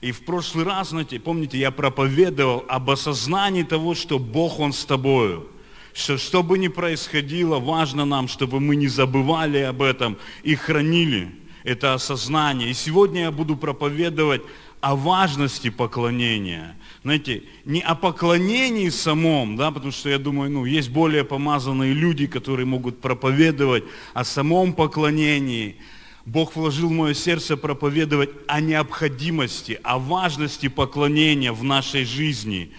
И в прошлый раз, знаете, помните, я проповедовал об осознании того, что Бог, Он с тобою. Что, что бы ни происходило, важно нам, чтобы мы не забывали об этом и хранили это осознание. И сегодня я буду проповедовать о важности поклонения. Знаете, не о поклонении самом, да, потому что я думаю, ну, есть более помазанные люди, которые могут проповедовать о самом поклонении. Бог вложил в мое сердце проповедовать о необходимости, о важности поклонения в нашей жизни.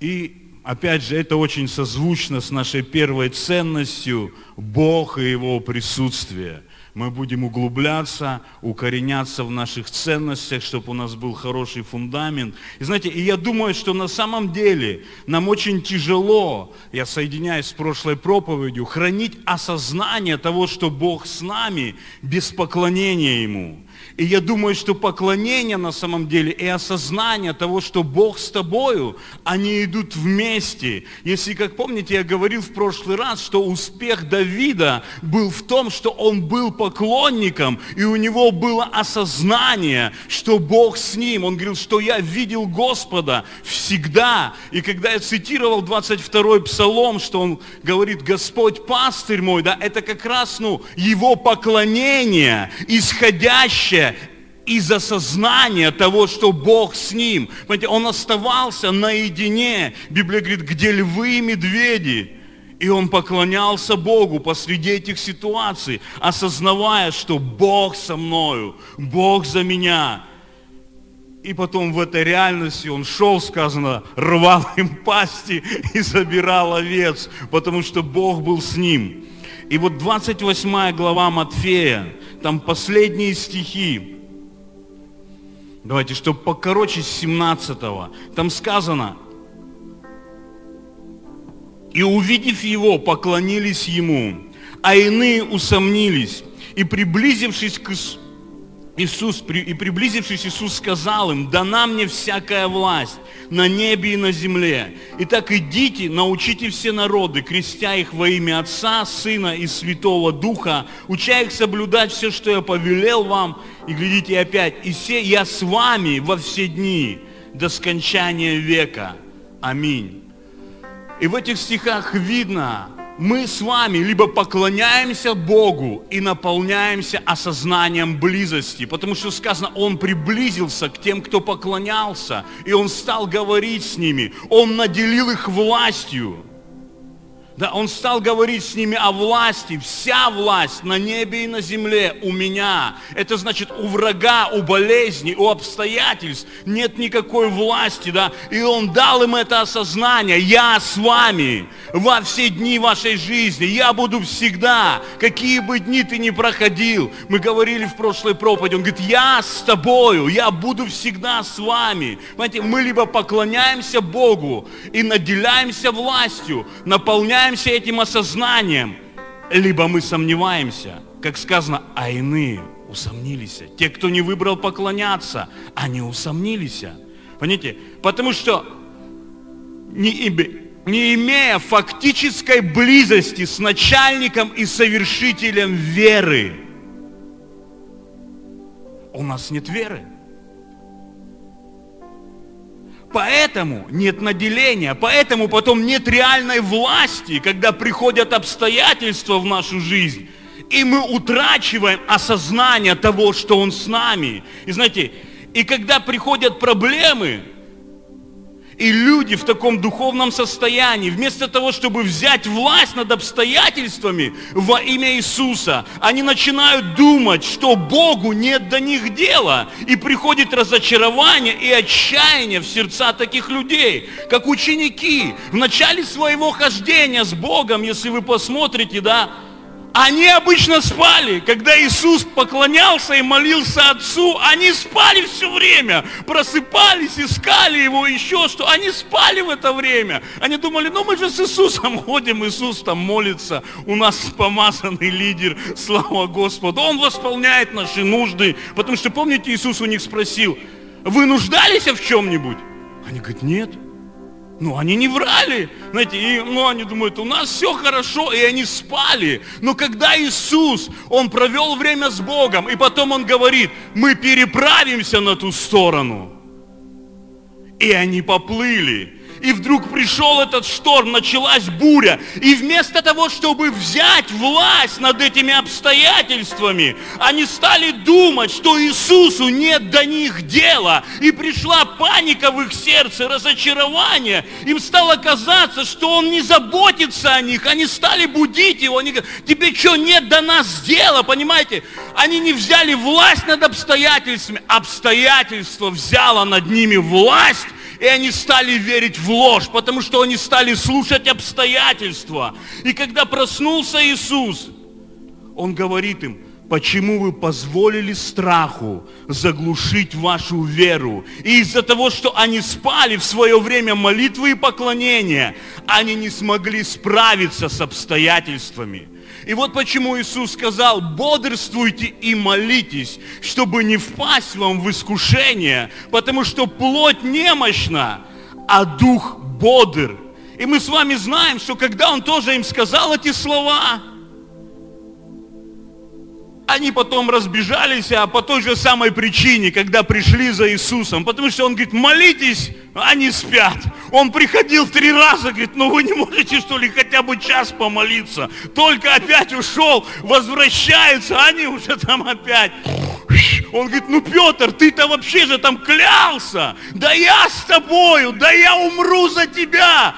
И опять же, это очень созвучно с нашей первой ценностью Бог и Его присутствие – мы будем углубляться, укореняться в наших ценностях, чтобы у нас был хороший фундамент. И знаете, и я думаю, что на самом деле нам очень тяжело, я соединяюсь с прошлой проповедью, хранить осознание того, что Бог с нами без поклонения Ему. И я думаю, что поклонение на самом деле и осознание того, что Бог с тобою, они идут вместе. Если, как помните, я говорил в прошлый раз, что успех Давида был в том, что он был поклонником, и у него было осознание, что Бог с ним. Он говорил, что я видел Господа всегда. И когда я цитировал 22-й псалом, что он говорит, Господь пастырь мой, да, это как раз, ну, его поклонение, исходящее из осознания того, что Бог с ним. Понимаете, он оставался наедине. Библия говорит, где львы и медведи. И он поклонялся Богу посреди этих ситуаций, осознавая, что Бог со мною, Бог за меня. И потом в этой реальности он шел, сказано, рвал им пасти и забирал овец, потому что Бог был с ним. И вот 28 глава Матфея, там последние стихи. Давайте, чтобы покороче с 17 -го. Там сказано, и увидев его, поклонились ему, а иные усомнились, и приблизившись к Иисус, и приблизившись, Иисус сказал им, дана мне всякая власть на небе и на земле. Итак, идите, научите все народы, крестя их во имя Отца, Сына и Святого Духа, уча их соблюдать все, что я повелел вам. И глядите опять, и все я с вами во все дни до скончания века. Аминь. И в этих стихах видно, мы с вами либо поклоняемся Богу и наполняемся осознанием близости, потому что сказано, Он приблизился к тем, кто поклонялся, и Он стал говорить с ними, Он наделил их властью. Да, он стал говорить с ними о власти. Вся власть на небе и на земле у меня. Это значит, у врага, у болезни, у обстоятельств нет никакой власти. Да? И он дал им это осознание. Я с вами во все дни вашей жизни. Я буду всегда, какие бы дни ты ни проходил. Мы говорили в прошлой проповеди. Он говорит, я с тобою, я буду всегда с вами. Понимаете, мы либо поклоняемся Богу и наделяемся властью, наполняем наполняемся этим осознанием, либо мы сомневаемся, как сказано, а иные усомнились. Те, кто не выбрал поклоняться, они усомнились. Понимаете? Потому что не, не имея фактической близости с начальником и совершителем веры, у нас нет веры. Поэтому нет наделения, поэтому потом нет реальной власти, когда приходят обстоятельства в нашу жизнь, и мы утрачиваем осознание того, что Он с нами. И знаете, и когда приходят проблемы, и люди в таком духовном состоянии, вместо того, чтобы взять власть над обстоятельствами во имя Иисуса, они начинают думать, что Богу нет до них дела. И приходит разочарование и отчаяние в сердца таких людей, как ученики. В начале своего хождения с Богом, если вы посмотрите, да, они обычно спали. Когда Иисус поклонялся и молился Отцу, они спали все время. Просыпались, искали Его, еще что. Они спали в это время. Они думали, ну мы же с Иисусом ходим, Иисус там молится. У нас помазанный лидер, слава Господу. Он восполняет наши нужды. Потому что, помните, Иисус у них спросил, вы нуждались в чем-нибудь? Они говорят, нет. Ну, они не врали, знаете, и, ну, они думают, у нас все хорошо, и они спали. Но когда Иисус, Он провел время с Богом, и потом Он говорит, мы переправимся на ту сторону, И они поплыли. И вдруг пришел этот шторм, началась буря. И вместо того, чтобы взять власть над этими обстоятельствами, они стали думать, что Иисусу нет до них дела. И пришла паника в их сердце, разочарование. Им стало казаться, что Он не заботится о них. Они стали будить Его. Они говорят, тебе что, нет до нас дела, понимаете? Они не взяли власть над обстоятельствами. Обстоятельство взяло над ними власть и они стали верить в ложь, потому что они стали слушать обстоятельства. И когда проснулся Иисус, Он говорит им, почему вы позволили страху заглушить вашу веру. И из-за того, что они спали в свое время молитвы и поклонения, они не смогли справиться с обстоятельствами. И вот почему Иисус сказал, бодрствуйте и молитесь, чтобы не впасть вам в искушение, потому что плоть немощна, а дух бодр. И мы с вами знаем, что когда Он тоже им сказал эти слова, они потом разбежались, а по той же самой причине, когда пришли за Иисусом. Потому что он говорит, молитесь, они спят. Он приходил три раза, говорит, ну вы не можете что ли хотя бы час помолиться. Только опять ушел, возвращается, а они уже там опять. Он говорит, ну Петр, ты-то вообще же там клялся. Да я с тобою, да я умру за тебя.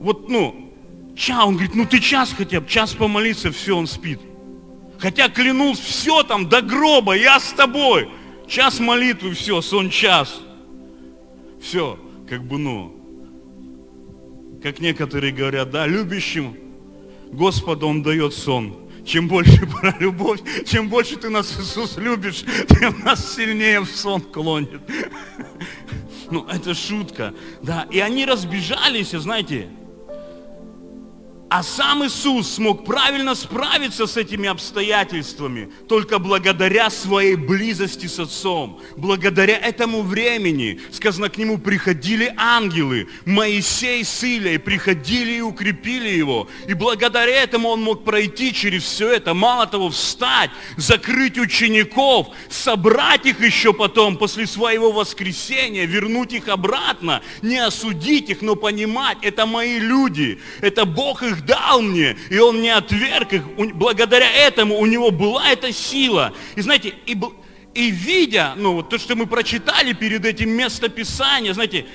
Вот, ну, ча, он говорит, ну ты час хотя бы, час помолиться, все, он спит. Хотя клянусь, все там до гроба, я с тобой. Час молитвы, все, сон час. Все, как бы, ну, как некоторые говорят, да, любящим Господа Он дает сон. Чем больше про любовь, чем больше ты нас, Иисус, любишь, тем нас сильнее в сон клонит. Ну, это шутка. Да, и они разбежались, знаете, а сам Иисус смог правильно справиться с этими обстоятельствами только благодаря своей близости с Отцом. Благодаря этому времени, сказано, к Нему приходили ангелы, Моисей с Илей приходили и укрепили Его. И благодаря этому Он мог пройти через все это. Мало того, встать, закрыть учеников, собрать их еще потом, после своего воскресения, вернуть их обратно, не осудить их, но понимать, это мои люди, это Бог их дал мне, и Он не отверг их. Благодаря этому у него была эта сила. И знаете, и, и видя, ну вот то, что мы прочитали перед этим местописанием, знаете,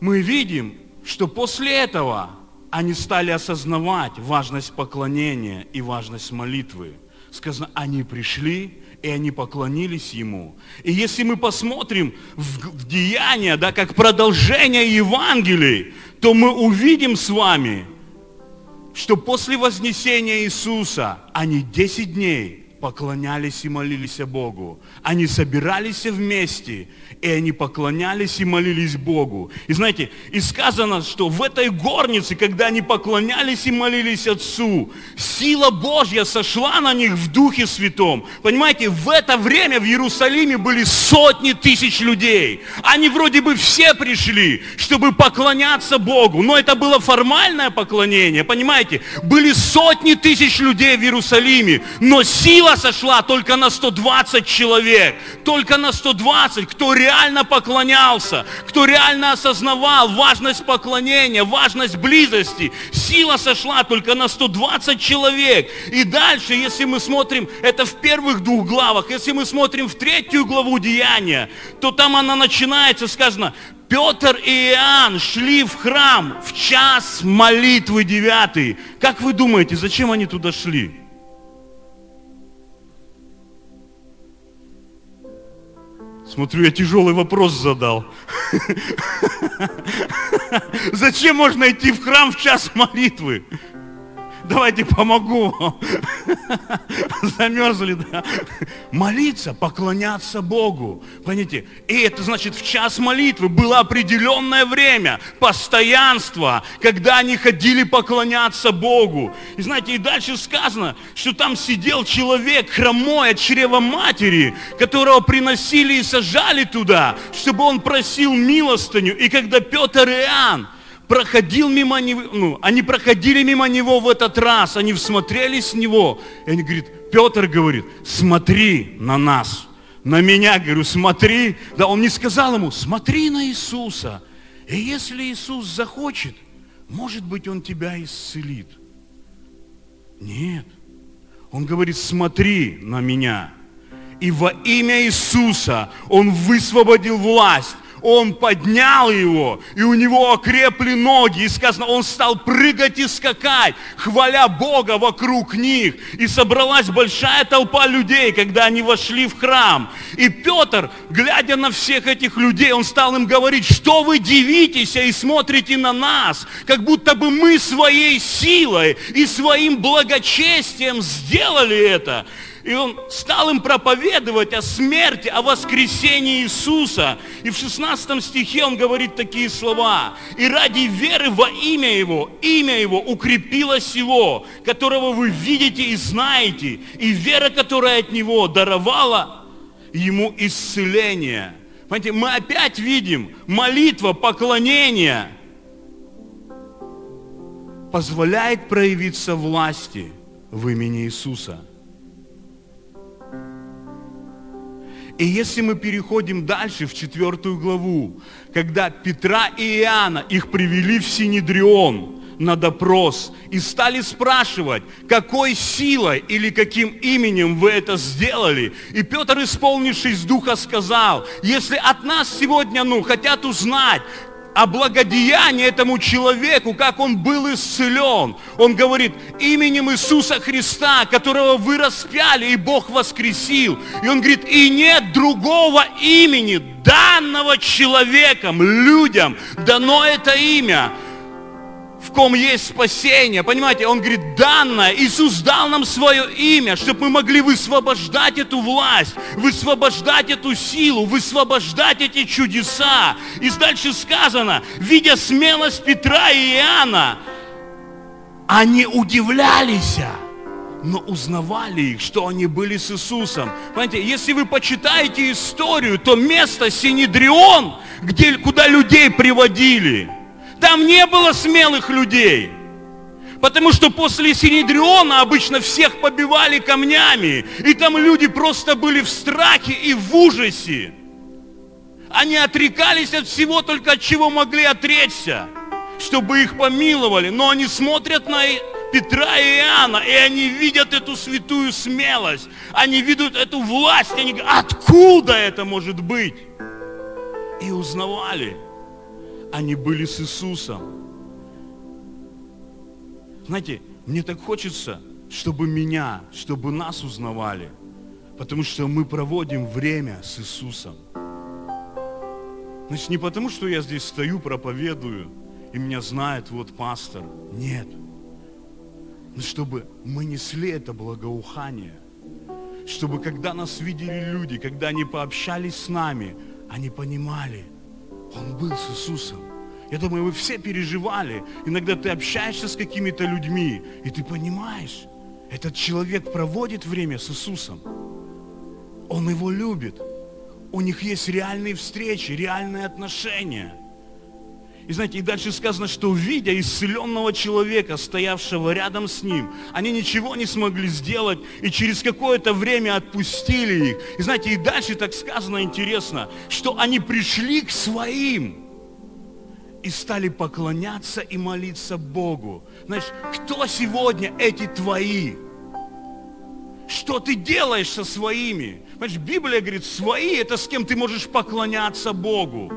мы видим, что после этого они стали осознавать важность поклонения и важность молитвы. Сказано, они пришли, и они поклонились Ему. И если мы посмотрим в, в деяния, да, как продолжение Евангелий, то мы увидим с вами, что после вознесения Иисуса они 10 дней поклонялись и молились Богу. Они собирались вместе, и они поклонялись и молились Богу. И знаете, и сказано, что в этой горнице, когда они поклонялись и молились Отцу, сила Божья сошла на них в Духе Святом. Понимаете, в это время в Иерусалиме были сотни тысяч людей. Они вроде бы все пришли, чтобы поклоняться Богу, но это было формальное поклонение, понимаете? Были сотни тысяч людей в Иерусалиме, но сила сошла только на 120 человек, только на 120, кто реально поклонялся, кто реально осознавал важность поклонения, важность близости. Сила сошла только на 120 человек. И дальше, если мы смотрим, это в первых двух главах, если мы смотрим в третью главу Деяния, то там она начинается, сказано, Петр и Иоанн шли в храм в час молитвы девятый. Как вы думаете, зачем они туда шли? Смотрю, я тяжелый вопрос задал. Зачем можно идти в храм в час молитвы? Давайте помогу вам. Замерзли, да. Молиться, поклоняться Богу. Понимаете? И это значит, в час молитвы было определенное время, постоянство, когда они ходили поклоняться Богу. И знаете, и дальше сказано, что там сидел человек хромой от чрева матери, которого приносили и сажали туда, чтобы он просил милостыню. И когда Петр и Иоанн проходил мимо него, ну, они проходили мимо него в этот раз, они всмотрелись в него, и они говорят, Петр говорит, смотри на нас. на меня, говорю, смотри. Да он не сказал ему, смотри на Иисуса. И если Иисус захочет, может быть, Он тебя исцелит. Нет. Он говорит, смотри на меня. И во имя Иисуса Он высвободил власть он поднял его, и у него окрепли ноги, и сказано, он стал прыгать и скакать, хваля Бога вокруг них. И собралась большая толпа людей, когда они вошли в храм. И Петр, глядя на всех этих людей, он стал им говорить, что вы дивитесь и смотрите на нас, как будто бы мы своей силой и своим благочестием сделали это. И он стал им проповедовать о смерти, о воскресении Иисуса. И в 16 стихе он говорит такие слова. «И ради веры во имя Его, имя Его укрепилось Его, которого вы видите и знаете, и вера, которая от Него даровала Ему исцеление». Понимаете, мы опять видим молитва, поклонение позволяет проявиться власти в имени Иисуса – И если мы переходим дальше, в четвертую главу, когда Петра и Иоанна, их привели в Синедрион на допрос и стали спрашивать, какой силой или каким именем вы это сделали. И Петр, исполнившись духа, сказал, если от нас сегодня, ну, хотят узнать, о благодеянии этому человеку, как он был исцелен. Он говорит, именем Иисуса Христа, которого вы распяли, и Бог воскресил. И он говорит, и нет другого имени, данного человеком, людям, дано это имя, в ком есть спасение. Понимаете, он говорит, данное, Иисус дал нам свое имя, чтобы мы могли высвобождать эту власть, высвобождать эту силу, высвобождать эти чудеса. И дальше сказано, видя смелость Петра и Иоанна, они удивлялись, но узнавали их, что они были с Иисусом. Понимаете, если вы почитаете историю, то место Синедрион, где, куда людей приводили – там не было смелых людей. Потому что после Синедриона обычно всех побивали камнями. И там люди просто были в страхе и в ужасе. Они отрекались от всего, только от чего могли отречься, чтобы их помиловали. Но они смотрят на Петра и Иоанна, и они видят эту святую смелость. Они видят эту власть. Они говорят, откуда это может быть? И узнавали – они были с Иисусом. Знаете, мне так хочется, чтобы меня, чтобы нас узнавали, потому что мы проводим время с Иисусом. Значит, не потому, что я здесь стою, проповедую, и меня знает вот пастор. Нет. Но чтобы мы несли это благоухание. Чтобы когда нас видели люди, когда они пообщались с нами, они понимали – он был с Иисусом. Я думаю, вы все переживали. Иногда ты общаешься с какими-то людьми, и ты понимаешь, этот человек проводит время с Иисусом. Он его любит. У них есть реальные встречи, реальные отношения. И знаете, и дальше сказано, что видя исцеленного человека, стоявшего рядом с ним, они ничего не смогли сделать и через какое-то время отпустили их. И знаете, и дальше так сказано интересно, что они пришли к своим и стали поклоняться и молиться Богу. Знаешь, кто сегодня эти твои? Что ты делаешь со своими? Понимаешь, Библия говорит, свои это с кем ты можешь поклоняться Богу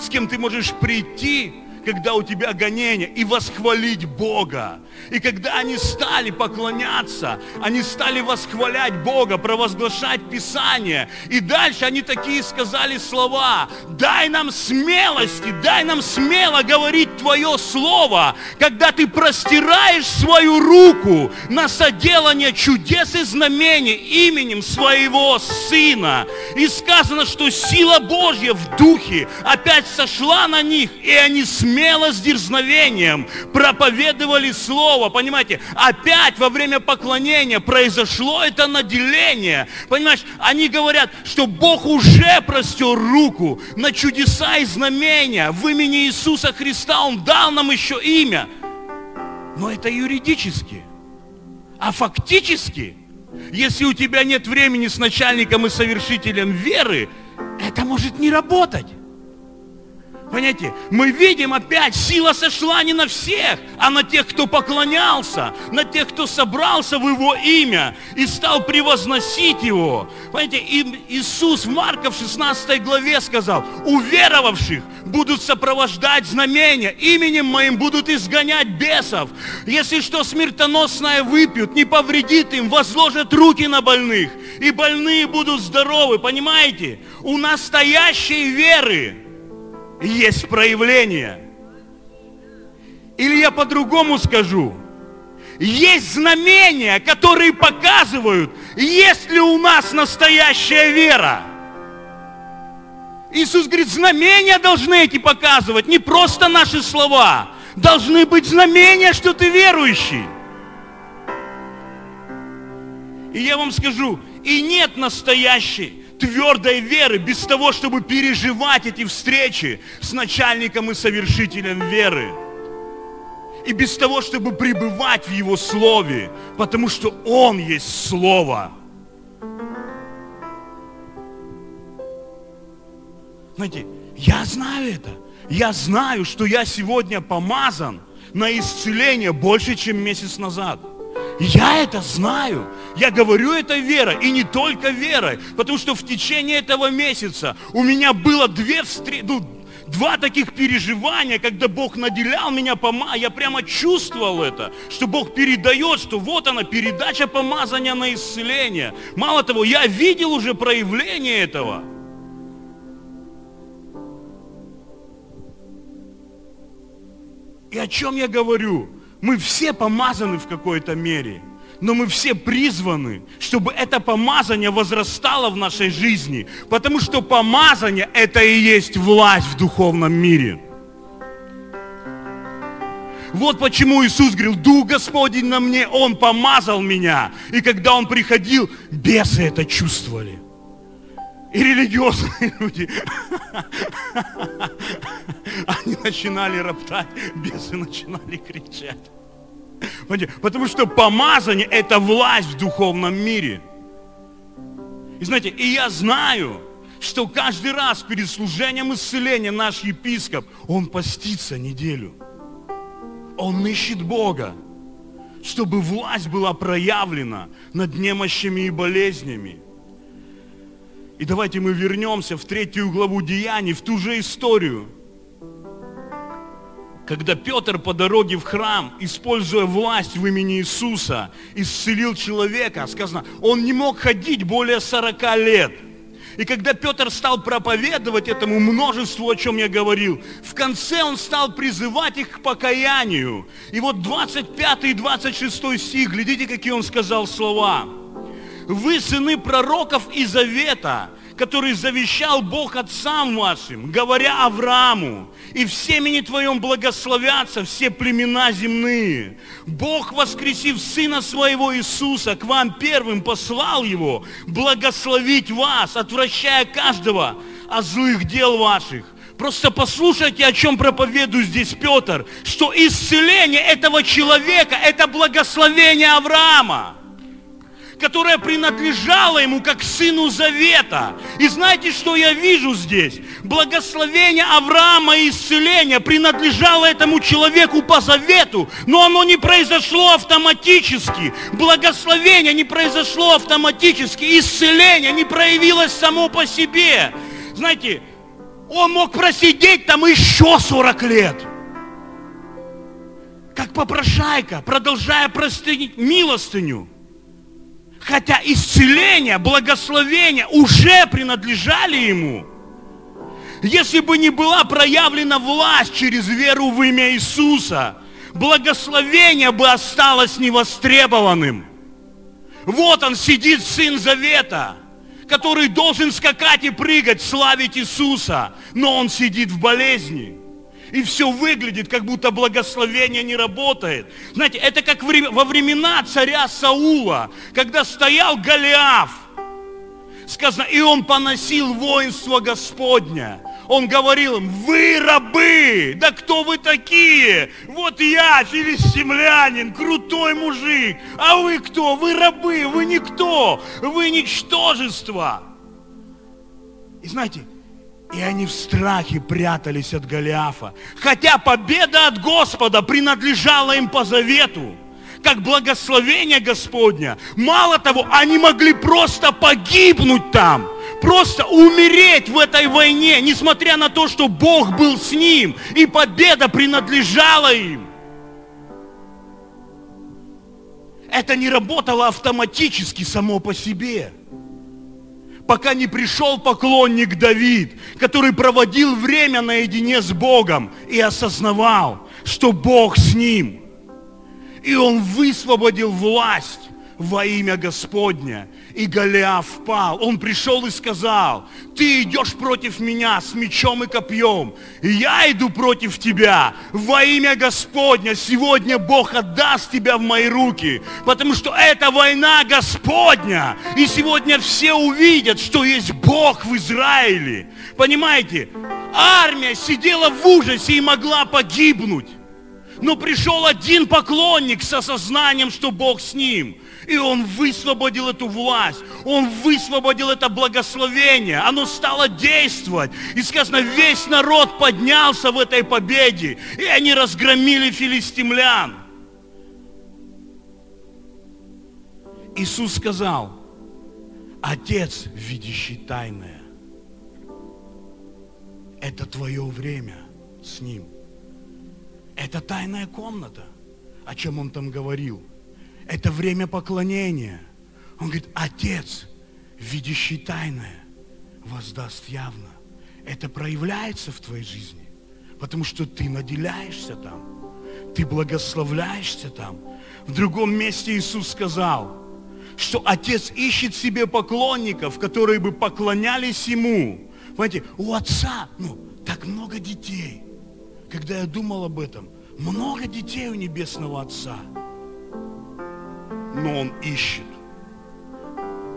с кем ты можешь прийти когда у тебя гонение, и восхвалить Бога. И когда они стали поклоняться, они стали восхвалять Бога, провозглашать Писание. И дальше они такие сказали слова, дай нам смелости, дай нам смело говорить Твое Слово, когда Ты простираешь свою руку на соделание чудес и знамений именем Своего Сына. И сказано, что сила Божья в Духе опять сошла на них, и они смело с дерзновением проповедовали Слово. Понимаете, опять во время поклонения произошло это наделение. Понимаешь, они говорят, что Бог уже простер руку на чудеса и знамения. В имени Иисуса Христа Он дал нам еще имя. Но это юридически. А фактически Если у тебя нет времени с начальником и совершителем веры, это может не работать. Понимаете, мы видим опять, сила сошла не на всех, а на тех, кто поклонялся, на тех, кто собрался в Его имя и стал превозносить Его. Понимаете, и Иисус в Марка в 16 главе сказал, уверовавших будут сопровождать знамения, именем моим будут изгонять бесов. Если что смертоносное выпьют, не повредит им, возложат руки на больных, и больные будут здоровы. Понимаете, у настоящей веры есть проявление. Или я по-другому скажу. Есть знамения, которые показывают, есть ли у нас настоящая вера. Иисус говорит, знамения должны эти показывать, не просто наши слова. Должны быть знамения, что ты верующий. И я вам скажу, и нет настоящей твердой веры, без того, чтобы переживать эти встречи с начальником и совершителем веры. И без того, чтобы пребывать в Его Слове, потому что Он есть Слово. Знаете, я знаю это. Я знаю, что я сегодня помазан на исцеление больше, чем месяц назад. Я это знаю. Я говорю это верой. И не только верой. Потому что в течение этого месяца у меня было две встречи, ну, два таких переживания, когда Бог наделял меня пома, я прямо чувствовал это, что Бог передает, что вот она, передача помазания на исцеление. Мало того, я видел уже проявление этого. И о чем я говорю? Мы все помазаны в какой-то мере, но мы все призваны, чтобы это помазание возрастало в нашей жизни, потому что помазание – это и есть власть в духовном мире. Вот почему Иисус говорил, Дух Господень на мне, Он помазал меня. И когда Он приходил, бесы это чувствовали. И религиозные люди, они начинали роптать, бесы начинали кричать. Потому что помазание – это власть в духовном мире. И знаете, и я знаю, что каждый раз перед служением исцеления наш епископ, он постится неделю. Он ищет Бога, чтобы власть была проявлена над немощами и болезнями. И давайте мы вернемся в третью главу Деяний, в ту же историю. Когда Петр по дороге в храм, используя власть в имени Иисуса, исцелил человека, сказано, он не мог ходить более 40 лет. И когда Петр стал проповедовать этому множеству, о чем я говорил, в конце он стал призывать их к покаянию. И вот 25 и 26 стих, глядите, какие он сказал слова. Вы сыны пророков и завета, который завещал Бог отцам вашим, говоря Аврааму, и в семени твоем благословятся все племена земные. Бог, воскресив Сына Своего Иисуса, к вам первым послал Его благословить вас, отвращая каждого от злых дел ваших. Просто послушайте, о чем проповедует здесь Петр, что исцеление этого человека – это благословение Авраама которая принадлежала ему как сыну завета. И знаете, что я вижу здесь? Благословение Авраама и исцеление принадлежало этому человеку по завету, но оно не произошло автоматически. Благословение не произошло автоматически. Исцеление не проявилось само по себе. Знаете, он мог просидеть там еще 40 лет. Как попрошайка, продолжая простынить милостыню. Хотя исцеление, благословение уже принадлежали ему. Если бы не была проявлена власть через веру в имя Иисуса, благословение бы осталось невостребованным. Вот он сидит, Сын Завета, который должен скакать и прыгать, славить Иисуса, но он сидит в болезни и все выглядит, как будто благословение не работает. Знаете, это как во времена царя Саула, когда стоял Голиаф, сказано, и он поносил воинство Господня. Он говорил им, вы рабы, да кто вы такие? Вот я, филистимлянин, крутой мужик, а вы кто? Вы рабы, вы никто, вы ничтожество. И знаете, и они в страхе прятались от Голиафа. Хотя победа от Господа принадлежала им по завету, как благословение Господня. Мало того, они могли просто погибнуть там, просто умереть в этой войне, несмотря на то, что Бог был с ним, и победа принадлежала им. Это не работало автоматически само по себе пока не пришел поклонник Давид, который проводил время наедине с Богом и осознавал, что Бог с ним. И он высвободил власть во имя Господня. И Голиаф впал. Он пришел и сказал, ты идешь против меня с мечом и копьем. И я иду против тебя во имя Господня. Сегодня Бог отдаст тебя в мои руки. Потому что это война Господня. И сегодня все увидят, что есть Бог в Израиле. Понимаете? Армия сидела в ужасе и могла погибнуть. Но пришел один поклонник с осознанием, что Бог с ним. И он высвободил эту власть, он высвободил это благословение, оно стало действовать. И сказано, весь народ поднялся в этой победе, и они разгромили филистимлян. Иисус сказал, Отец, видящий тайное, это твое время с Ним. Это тайная комната, о чем Он там говорил. Это время поклонения. Он говорит, Отец, видящий тайное, воздаст явно. Это проявляется в твоей жизни, потому что ты наделяешься там, ты благословляешься там. В другом месте Иисус сказал, что Отец ищет себе поклонников, которые бы поклонялись Ему. Понимаете, у Отца, ну, так много детей. Когда я думал об этом, много детей у Небесного Отца – но он ищет.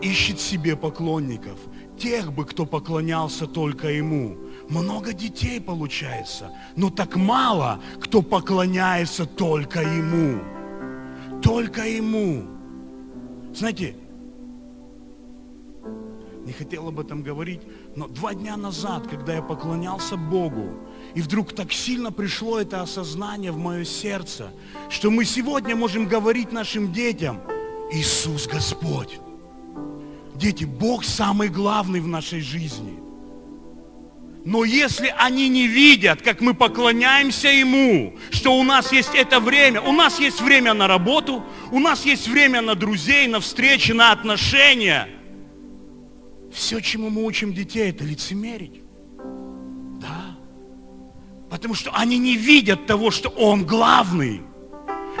Ищет себе поклонников, тех бы, кто поклонялся только ему. Много детей получается, но так мало, кто поклоняется только ему. Только ему. Знаете, не хотел об этом говорить, но два дня назад, когда я поклонялся Богу, и вдруг так сильно пришло это осознание в мое сердце, что мы сегодня можем говорить нашим детям, Иисус Господь. Дети, Бог самый главный в нашей жизни. Но если они не видят, как мы поклоняемся Ему, что у нас есть это время, у нас есть время на работу, у нас есть время на друзей, на встречи, на отношения. Все, чему мы учим детей, это лицемерить. Потому что они не видят того, что Он главный.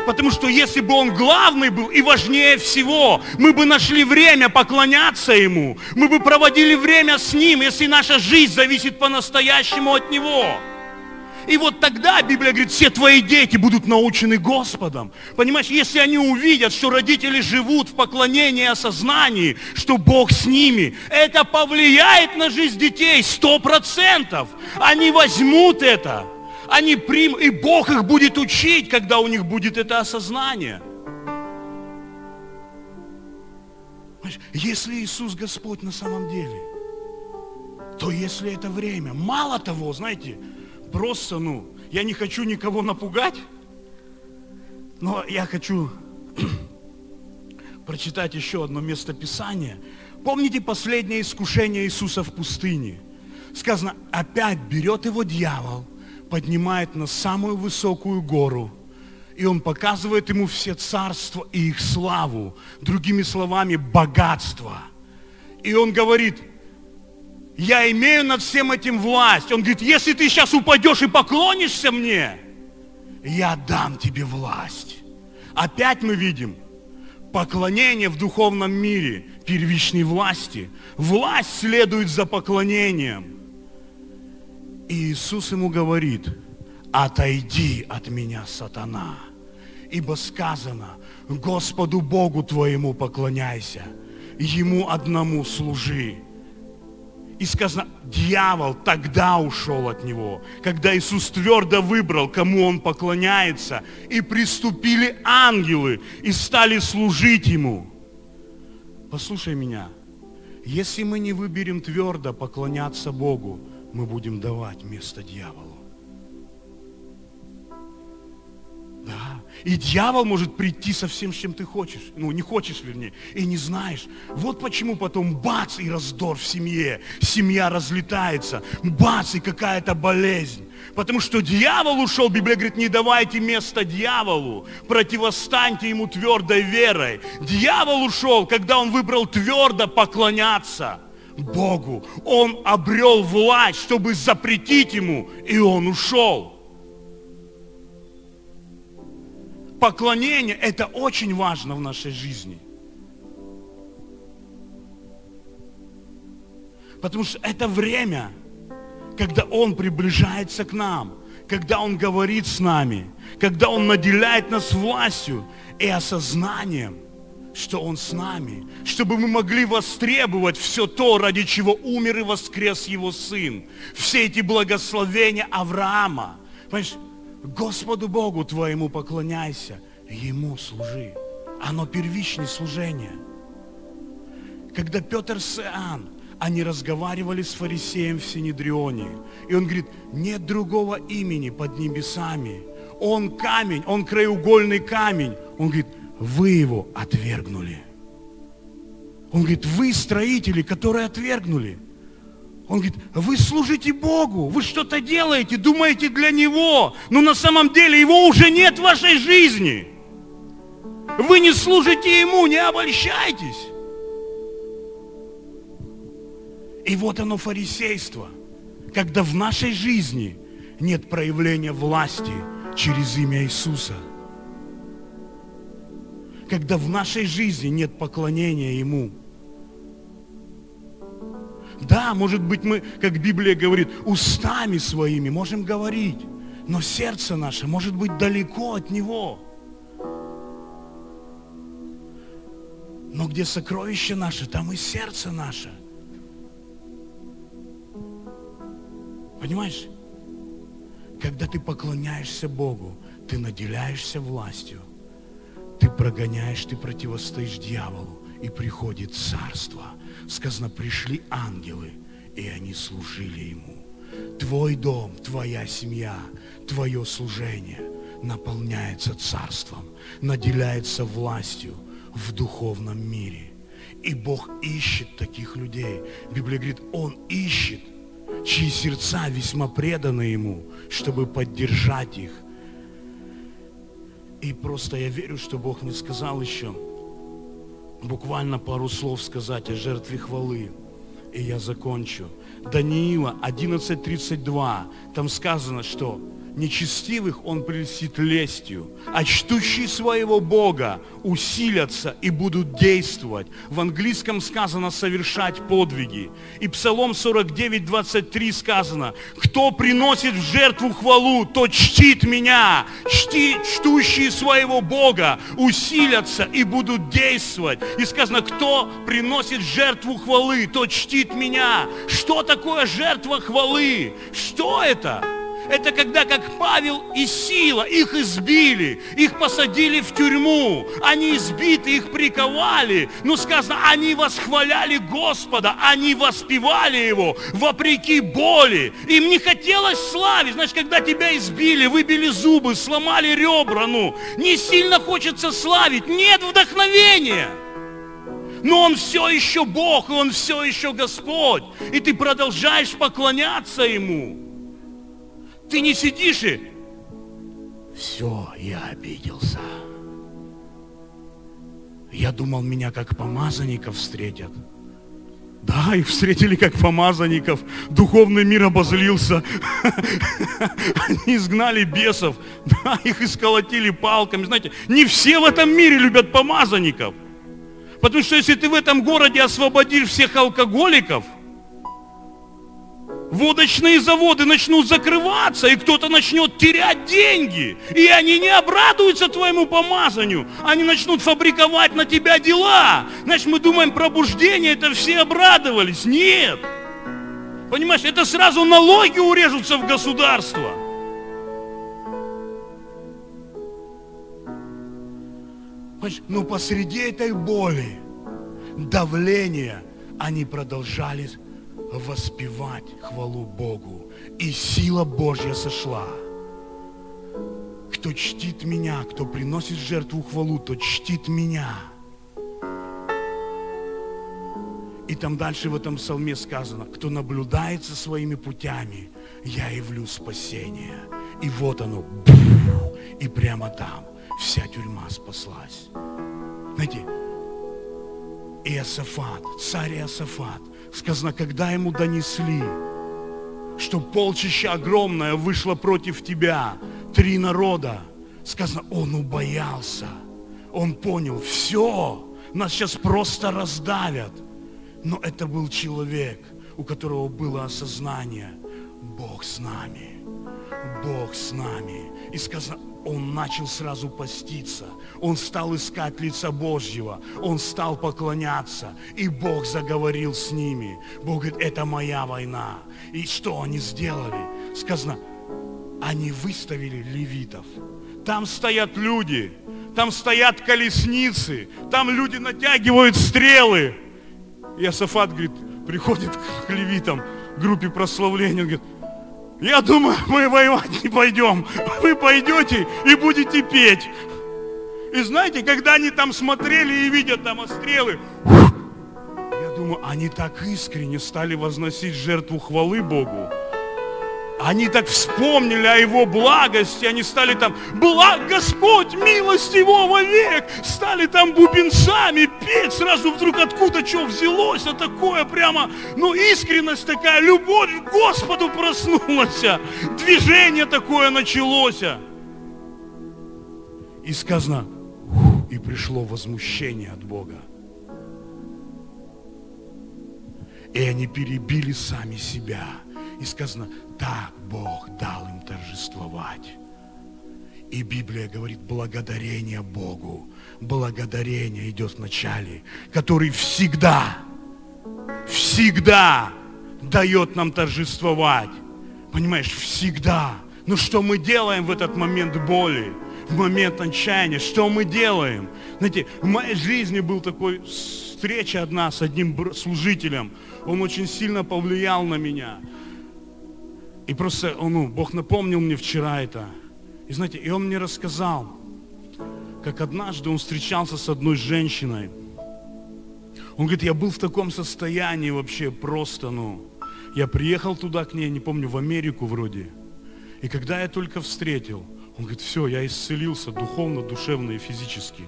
Потому что если бы Он главный был и важнее всего, мы бы нашли время поклоняться Ему. Мы бы проводили время с Ним, если наша жизнь зависит по-настоящему от Него. И вот тогда, Библия говорит, все твои дети будут научены Господом. Понимаешь, если они увидят, что родители живут в поклонении и осознании, что Бог с ними, это повлияет на жизнь детей сто процентов. Они возьмут это, они примут, и Бог их будет учить, когда у них будет это осознание. Если Иисус Господь на самом деле, то если это время, мало того, знаете, просто, ну, я не хочу никого напугать, но я хочу прочитать еще одно место Писания. Помните последнее искушение Иисуса в пустыне? Сказано, опять берет его дьявол, поднимает на самую высокую гору, и он показывает ему все царства и их славу, другими словами, богатство. И он говорит, я имею над всем этим власть. Он говорит, если ты сейчас упадешь и поклонишься мне, я дам тебе власть. Опять мы видим поклонение в духовном мире первичной власти. Власть следует за поклонением. И Иисус ему говорит, отойди от меня, сатана, ибо сказано, Господу Богу твоему поклоняйся, Ему одному служи. И сказано, дьявол тогда ушел от него, когда Иисус твердо выбрал, кому он поклоняется, и приступили ангелы и стали служить ему. Послушай меня, если мы не выберем твердо поклоняться Богу, мы будем давать место дьяволу. Да. И дьявол может прийти со всем, с чем ты хочешь. Ну, не хочешь, вернее, и не знаешь. Вот почему потом бац, и раздор в семье. Семья разлетается. Бац, и какая-то болезнь. Потому что дьявол ушел, Библия говорит, не давайте место дьяволу, противостаньте ему твердой верой. Дьявол ушел, когда он выбрал твердо поклоняться Богу. Он обрел власть, чтобы запретить ему, и он ушел. Поклонение – это очень важно в нашей жизни. Потому что это время, когда Он приближается к нам, когда Он говорит с нами, когда Он наделяет нас властью и осознанием, что Он с нами, чтобы мы могли востребовать все то, ради чего умер и воскрес Его Сын. Все эти благословения Авраама. Понимаешь, Господу Богу твоему поклоняйся, Ему служи. Оно первичное служение. Когда Петр с Иоанн, они разговаривали с фарисеем в Синедрионе, и он говорит, нет другого имени под небесами. Он камень, он краеугольный камень. Он говорит, вы его отвергнули. Он говорит, вы строители, которые отвергнули. Он говорит, вы служите Богу, вы что-то делаете, думаете для Него, но на самом деле Его уже нет в вашей жизни. Вы не служите Ему, не обольщайтесь. И вот оно фарисейство, когда в нашей жизни нет проявления власти через имя Иисуса. Когда в нашей жизни нет поклонения Ему – да, может быть, мы, как Библия говорит, устами своими можем говорить, но сердце наше может быть далеко от Него. Но где сокровище наше, там и сердце наше. Понимаешь? Когда ты поклоняешься Богу, ты наделяешься властью. Ты прогоняешь, ты противостоишь дьяволу, и приходит царство – сказано, пришли ангелы, и они служили ему. Твой дом, твоя семья, твое служение наполняется царством, наделяется властью в духовном мире. И Бог ищет таких людей. Библия говорит, Он ищет, чьи сердца весьма преданы Ему, чтобы поддержать их. И просто я верю, что Бог мне сказал еще, буквально пару слов сказать о жертве хвалы. И я закончу. Даниила 11.32. Там сказано, что нечестивых он прельстит лестью, а чтущие своего Бога усилятся и будут действовать. В английском сказано совершать подвиги. И Псалом 49, 23 сказано, кто приносит в жертву хвалу, тот чтит меня. Чти, чтущие своего Бога усилятся и будут действовать. И сказано, кто приносит жертву хвалы, тот чтит меня. Что такое жертва хвалы? Что это? Это когда, как Павел и Сила, их избили, их посадили в тюрьму, они избиты, их приковали. Но сказано, они восхваляли Господа, они воспевали Его вопреки боли. Им не хотелось славить. Значит, когда тебя избили, выбили зубы, сломали ребра, ну, не сильно хочется славить, нет вдохновения но Он все еще Бог, и Он все еще Господь. И ты продолжаешь поклоняться Ему. Ты не сидишь и... Все, я обиделся. Я думал, меня как помазанников встретят. Да, их встретили как помазанников. Духовный мир обозлился. Они изгнали бесов. Да, их исколотили палками. Знаете, не все в этом мире любят помазанников. Потому что если ты в этом городе освободишь всех алкоголиков – водочные заводы начнут закрываться, и кто-то начнет терять деньги. И они не обрадуются твоему помазанию. Они начнут фабриковать на тебя дела. Значит, мы думаем, пробуждение, это все обрадовались. Нет. Понимаешь, это сразу налоги урежутся в государство. Но посреди этой боли, давления, они продолжали воспевать хвалу Богу. И сила Божья сошла. Кто чтит меня, кто приносит жертву хвалу, тот чтит меня. И там дальше в этом псалме сказано, кто наблюдает за своими путями, я явлю спасение. И вот оно, и прямо там вся тюрьма спаслась. Знаете, Иосафат, царь Иосафат, сказано, когда ему донесли, что полчища огромное вышло против тебя, три народа, сказано, он убоялся, он понял, все, нас сейчас просто раздавят. Но это был человек, у которого было осознание, Бог с нами, Бог с нами. И сказано, он начал сразу поститься. Он стал искать лица Божьего. Он стал поклоняться. И Бог заговорил с ними. Бог говорит, это моя война. И что они сделали? Сказано, они выставили левитов. Там стоят люди, там стоят колесницы, там люди натягивают стрелы. И Асафат, говорит, приходит к левитам, группе прославления, он говорит, я думаю, мы воевать не пойдем. Вы пойдете и будете петь. И знаете, когда они там смотрели и видят там стрелы, я думаю, они так искренне стали возносить жертву хвалы Богу. Они так вспомнили о Его благости, они стали там, благ Господь, милость Его вовек, стали там бубенцами петь, сразу вдруг откуда что взялось, а такое прямо, ну искренность такая, любовь к Господу проснулась, движение такое началось. И сказано, и пришло возмущение от Бога. И они перебили сами себя. И сказано, так Бог дал им торжествовать. И Библия говорит, благодарение Богу. Благодарение идет в начале, который всегда, всегда дает нам торжествовать. Понимаешь, всегда. Но что мы делаем в этот момент боли, в момент отчаяния? Что мы делаем? Знаете, в моей жизни был такой встреча одна с одним служителем. Он очень сильно повлиял на меня. И просто, ну, Бог напомнил мне вчера это. И знаете, и он мне рассказал, как однажды он встречался с одной женщиной. Он говорит, я был в таком состоянии вообще просто, ну, я приехал туда к ней, не помню, в Америку вроде. И когда я только встретил, он говорит, все, я исцелился духовно, душевно и физически.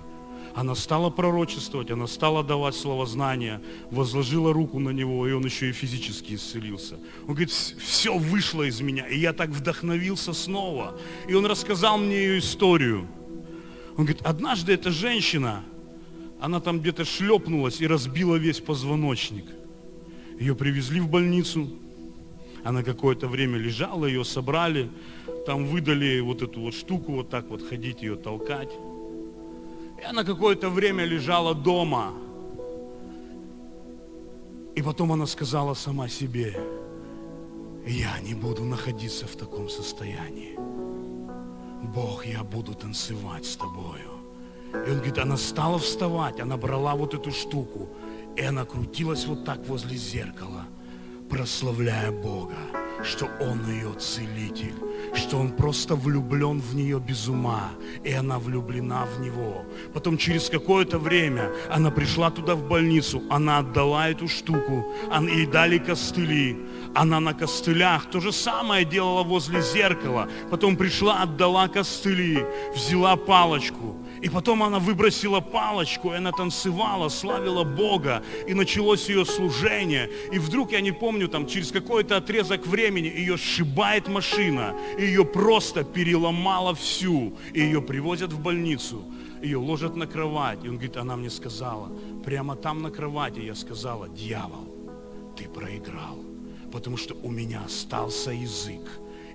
Она стала пророчествовать, она стала давать слово знания, возложила руку на него, и он еще и физически исцелился. Он говорит, все вышло из меня, и я так вдохновился снова. И он рассказал мне ее историю. Он говорит, однажды эта женщина, она там где-то шлепнулась и разбила весь позвоночник. Ее привезли в больницу, она какое-то время лежала, ее собрали, там выдали вот эту вот штуку, вот так вот ходить ее толкать. И она какое-то время лежала дома. И потом она сказала сама себе, я не буду находиться в таком состоянии. Бог, я буду танцевать с тобою. И он говорит, она стала вставать, она брала вот эту штуку, и она крутилась вот так возле зеркала, прославляя Бога что Он ее целитель, что Он просто влюблен в нее без ума, и она влюблена в Него. Потом через какое-то время она пришла туда в больницу, она отдала эту штуку, ей дали костыли, она на костылях то же самое делала возле зеркала, потом пришла, отдала костыли, взяла палочку, и потом она выбросила палочку, и она танцевала, славила Бога, и началось ее служение. И вдруг, я не помню, там через какой-то отрезок времени ее сшибает машина, и ее просто переломала всю, и ее привозят в больницу, ее ложат на кровать. И он говорит, она мне сказала, прямо там на кровати я сказала, дьявол, ты проиграл, потому что у меня остался язык,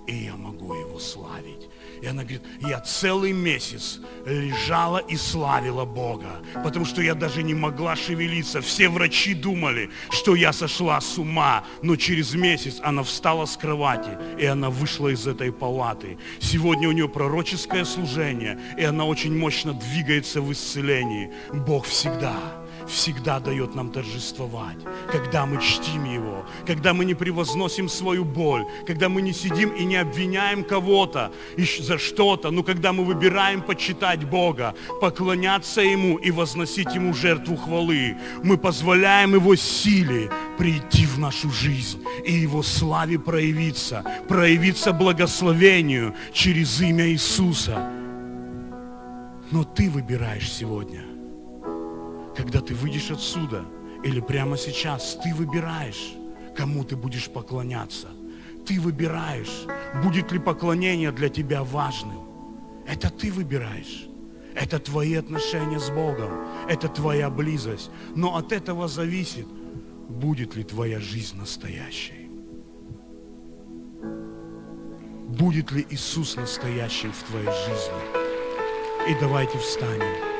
и я могу его славить. И она говорит, я целый месяц лежала и славила Бога, потому что я даже не могла шевелиться. Все врачи думали, что я сошла с ума, но через месяц она встала с кровати, и она вышла из этой палаты. Сегодня у нее пророческое служение, и она очень мощно двигается в исцелении. Бог всегда всегда дает нам торжествовать, когда мы чтим Его, когда мы не превозносим свою боль, когда мы не сидим и не обвиняем кого-то за что-то, но когда мы выбираем почитать Бога, поклоняться Ему и возносить Ему жертву хвалы, мы позволяем Его силе прийти в нашу жизнь и Его славе проявиться, проявиться благословению через имя Иисуса. Но ты выбираешь сегодня – когда ты выйдешь отсюда, или прямо сейчас, ты выбираешь, кому ты будешь поклоняться. Ты выбираешь, будет ли поклонение для тебя важным. Это ты выбираешь. Это твои отношения с Богом. Это твоя близость. Но от этого зависит, будет ли твоя жизнь настоящей. Будет ли Иисус настоящим в твоей жизни. И давайте встанем.